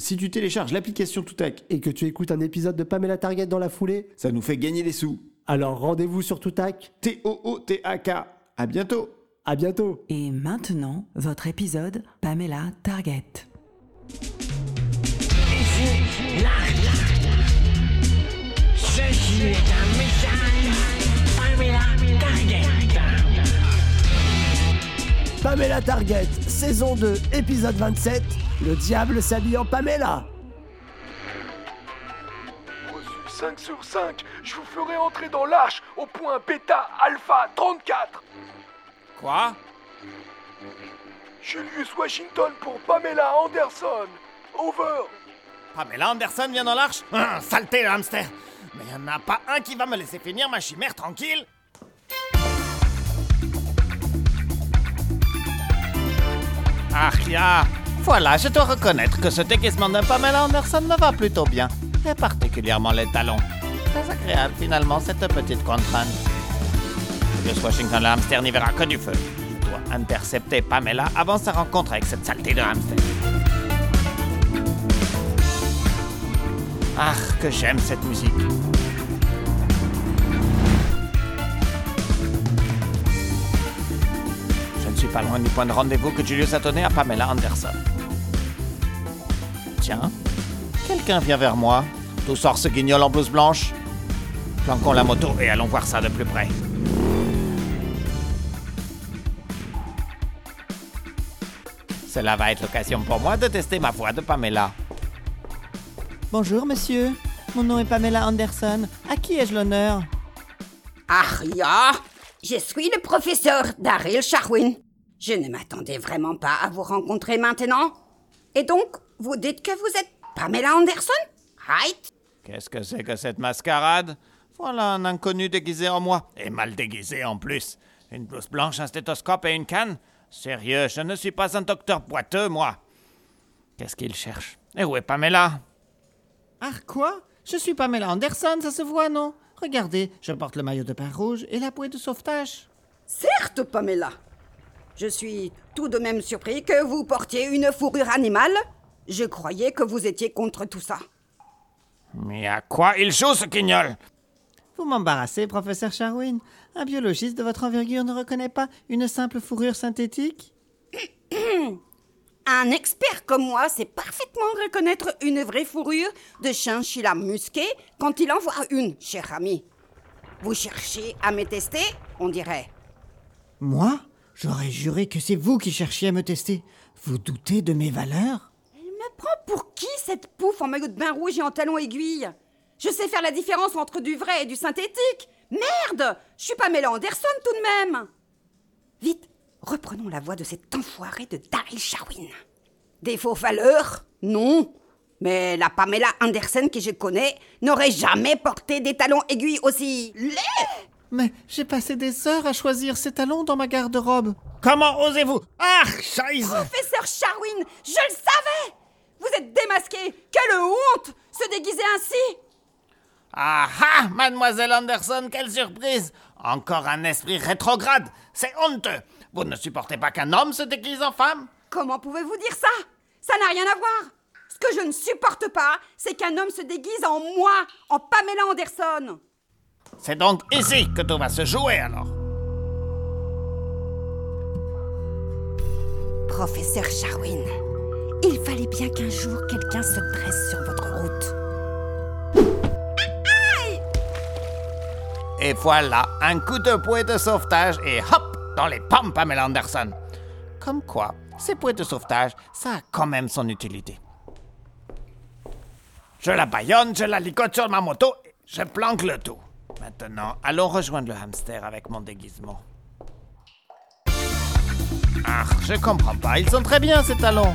Si tu télécharges l'application Toutac, Et que tu écoutes un épisode de Pamela Target dans la foulée, ça nous fait gagner des sous. alors rendez-vous sur Toutac. T-O-O-T-A-K. À bientôt. À bientôt. Et maintenant, votre épisode Pamela Target. Ceci est un message Pamela Target. Pamela Target, saison 2, épisode 27. Le diable s'habille en Pamela. Reçu 5 sur 5, je vous ferai entrer dans l'arche au point bêta alpha 34. Quoi? Julius Washington pour Pamela Anderson. Over. Pamela Anderson vient dans l'arche? Hum, Saleté, le hamster Mais y en a pas un qui va me laisser finir ma chimère tranquille Aria Voilà, je dois reconnaître que ce déguisement de Pamela Anderson me va plutôt bien. Et particulièrement les talons. Très agréable finalement cette petite contrainte. Julius Washington le hamster n'y verra que du feu. Je dois intercepter Pamela avant sa rencontre avec cette saleté de hamster. Ah, que j'aime cette musique. Pas loin du point de rendez-vous que Julius a donné à Pamela Anderson. Tiens, quelqu'un vient vers moi. D'où sort ce guignol en blouse blanche Planquons la moto et allons voir ça de plus près. Cela va être l'occasion pour moi de tester ma voix de Pamela. Bonjour, monsieur. Mon nom est Pamela Anderson. À qui ai-je l'honneur? Aria, je suis le professeur Daryl Sharwin. Je ne m'attendais vraiment pas à vous rencontrer maintenant. Et donc, vous dites que vous êtes Pamela Anderson? Right Qu'est-ce que c'est que cette mascarade? Voilà un inconnu déguisé en moi. Et mal déguisé en plus. Une blouse blanche, un stéthoscope et une canne Sérieux, je ne suis pas un docteur boiteux, moi. Qu'est-ce qu'il cherche? Et où est Pamela? Ah, quoi? Je suis Pamela Anderson, ça se voit, non? Regardez, je porte le maillot de pain rouge et la bouée de sauvetage. Certes, Pamela. Je suis tout de même surpris que vous portiez une fourrure animale. Je croyais que vous étiez contre tout ça. Mais à quoi il joue, ce guignol Vous m'embarrassez, professeur Sharwin. Un biologiste de votre envergure ne reconnaît pas une simple fourrure synthétique? Un expert comme moi sait parfaitement reconnaître une vraie fourrure de chinchilla musqué quand il en voit une, cher ami. Vous cherchez à me tester, on dirait. Moi? J'aurais juré que c'est vous qui cherchiez à me tester. Vous doutez de mes valeurs? Elle me prend pour qui cette pouffe en maillot de bain rouge et en talons aiguilles? Je sais faire la différence entre du vrai et du synthétique. Merde Je suis Pamela Anderson tout de même Vite, reprenons la voix de cet enfoiré de Daryl Sharwin. Des faux valeurs? Non. Mais la Pamela Anderson que je connais n'aurait jamais porté des talons aiguilles aussi Mais j'ai passé des heures à choisir ces talons dans ma garde-robe. Comment osez-vous? Ah, scheisse Professeur Sharwin, je le savais! Vous êtes démasqué! Quelle honte Se déguiser ainsi! Ah ah, mademoiselle Anderson, quelle surprise! Encore un esprit rétrograde C'est honteux! Vous ne supportez pas qu'un homme se déguise en femme? Comment pouvez-vous dire ça? Ça n'a rien à voir! Ce que je ne supporte pas, c'est qu'un homme se déguise en moi, en Pamela Anderson C'est donc ici que tout va se jouer alors Professeur Sharwin, il fallait bien qu'un jour quelqu'un se dresse sur votre route. Et voilà, un coup de bouée de sauvetage et hop, dans les pommes Pamela Anderson. Comme quoi, ces bouées de sauvetage, ça a quand même son utilité. Je la baillonne, je la ligote sur ma moto, et je planque le tout. Maintenant, allons rejoindre le hamster avec mon déguisement. Ah, je comprends pas, ils sont très bien ces talons.